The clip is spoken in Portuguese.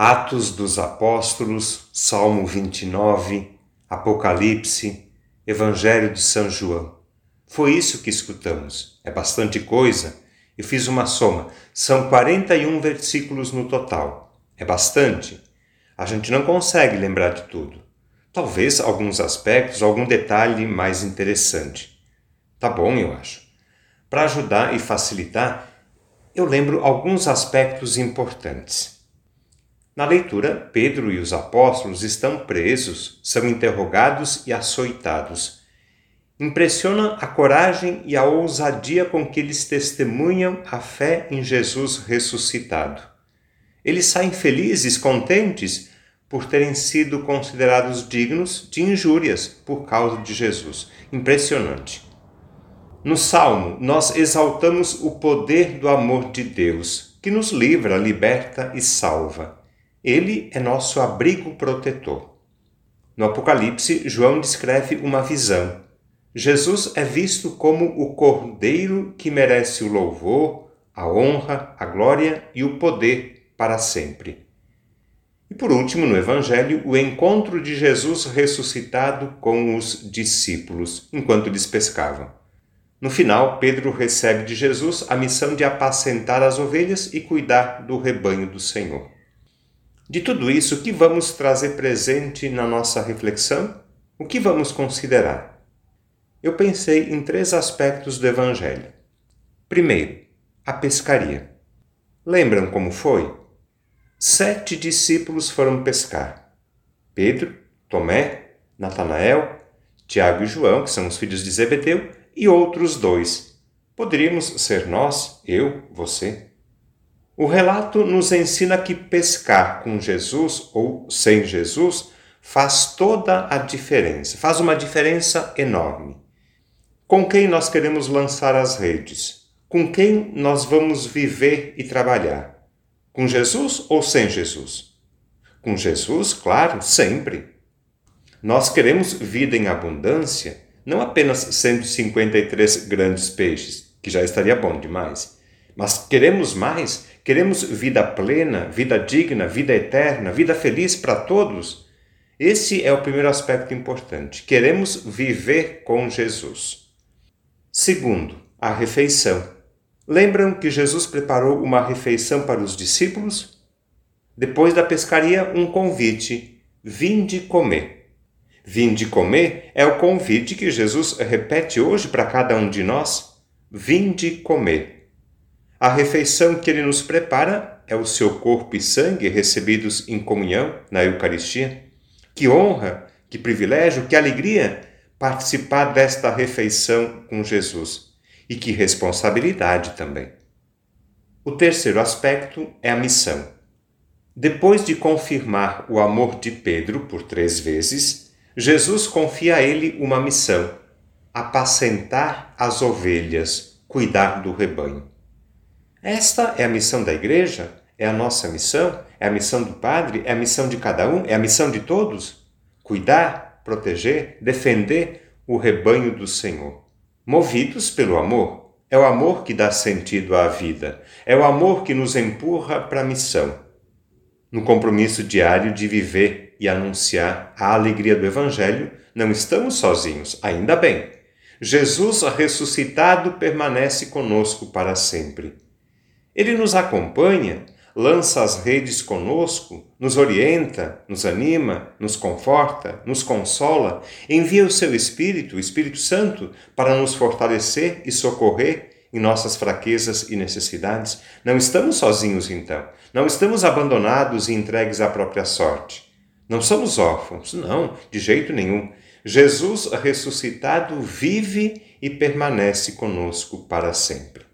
Atos dos Apóstolos, Salmo 29, Apocalipse, Evangelho de São João. Foi isso que escutamos. É bastante coisa. Eu fiz uma soma. São 41 versículos no total. É bastante. A gente não consegue lembrar de tudo. Talvez alguns aspectos, algum detalhe mais interessante. Tá bom, eu acho. Para ajudar e facilitar, eu lembro alguns aspectos importantes. Na leitura, Pedro e os apóstolos estão presos, são interrogados e açoitados. Impressiona a coragem e a ousadia com que eles testemunham a fé em Jesus ressuscitado. Eles saem felizes, contentes por terem sido considerados dignos de injúrias por causa de Jesus. Impressionante. No Salmo, nós exaltamos o poder do amor de Deus, que nos livra, liberta e salva. Ele é nosso abrigo protetor. No Apocalipse, João descreve uma visão. Jesus é visto como o Cordeiro que merece o louvor, a honra, a glória e o poder para sempre. E por último, no Evangelho, o encontro de Jesus ressuscitado com os discípulos, enquanto eles pescavam. No final, Pedro recebe de Jesus a missão de apacentar as ovelhas e cuidar do rebanho do Senhor. De tudo isso, o que vamos trazer presente na nossa reflexão? O que vamos considerar? Eu pensei em três aspectos do Evangelho. Primeiro, a pescaria. Lembram como foi? Sete discípulos foram pescar: Pedro, Tomé, Natanael, Tiago e João, que são os filhos de Zebedeu, e outros dois. Poderíamos ser nós, eu, você. O relato nos ensina que pescar com Jesus ou sem Jesus faz toda a diferença, faz uma diferença enorme. Com quem nós queremos lançar as redes? Com quem nós vamos viver e trabalhar? Com Jesus ou sem Jesus? Com Jesus, claro, sempre. Nós queremos vida em abundância, não apenas 153 grandes peixes, que já estaria bom demais, mas queremos mais Queremos vida plena, vida digna, vida eterna, vida feliz para todos? Esse é o primeiro aspecto importante. Queremos viver com Jesus. Segundo, a refeição. Lembram que Jesus preparou uma refeição para os discípulos? Depois da pescaria, um convite: vinde comer. Vinde comer é o convite que Jesus repete hoje para cada um de nós. Vinde comer. A refeição que ele nos prepara é o seu corpo e sangue recebidos em comunhão na Eucaristia. Que honra, que privilégio, que alegria participar desta refeição com Jesus. E que responsabilidade também. O terceiro aspecto é a missão. Depois de confirmar o amor de Pedro por três vezes, Jesus confia a ele uma missão: apacentar as ovelhas, cuidar do rebanho. Esta é a missão da igreja, é a nossa missão, é a missão do Padre, é a missão de cada um, é a missão de todos. Cuidar, proteger, defender o rebanho do Senhor. Movidos pelo amor. É o amor que dá sentido à vida, é o amor que nos empurra para a missão. No compromisso diário de viver e anunciar a alegria do Evangelho, não estamos sozinhos, ainda bem. Jesus ressuscitado permanece conosco para sempre. Ele nos acompanha, lança as redes conosco, nos orienta, nos anima, nos conforta, nos consola, envia o seu Espírito, o Espírito Santo, para nos fortalecer e socorrer em nossas fraquezas e necessidades. Não estamos sozinhos então, não estamos abandonados e entregues à própria sorte. Não somos órfãos, não, de jeito nenhum. Jesus ressuscitado vive e permanece conosco para sempre.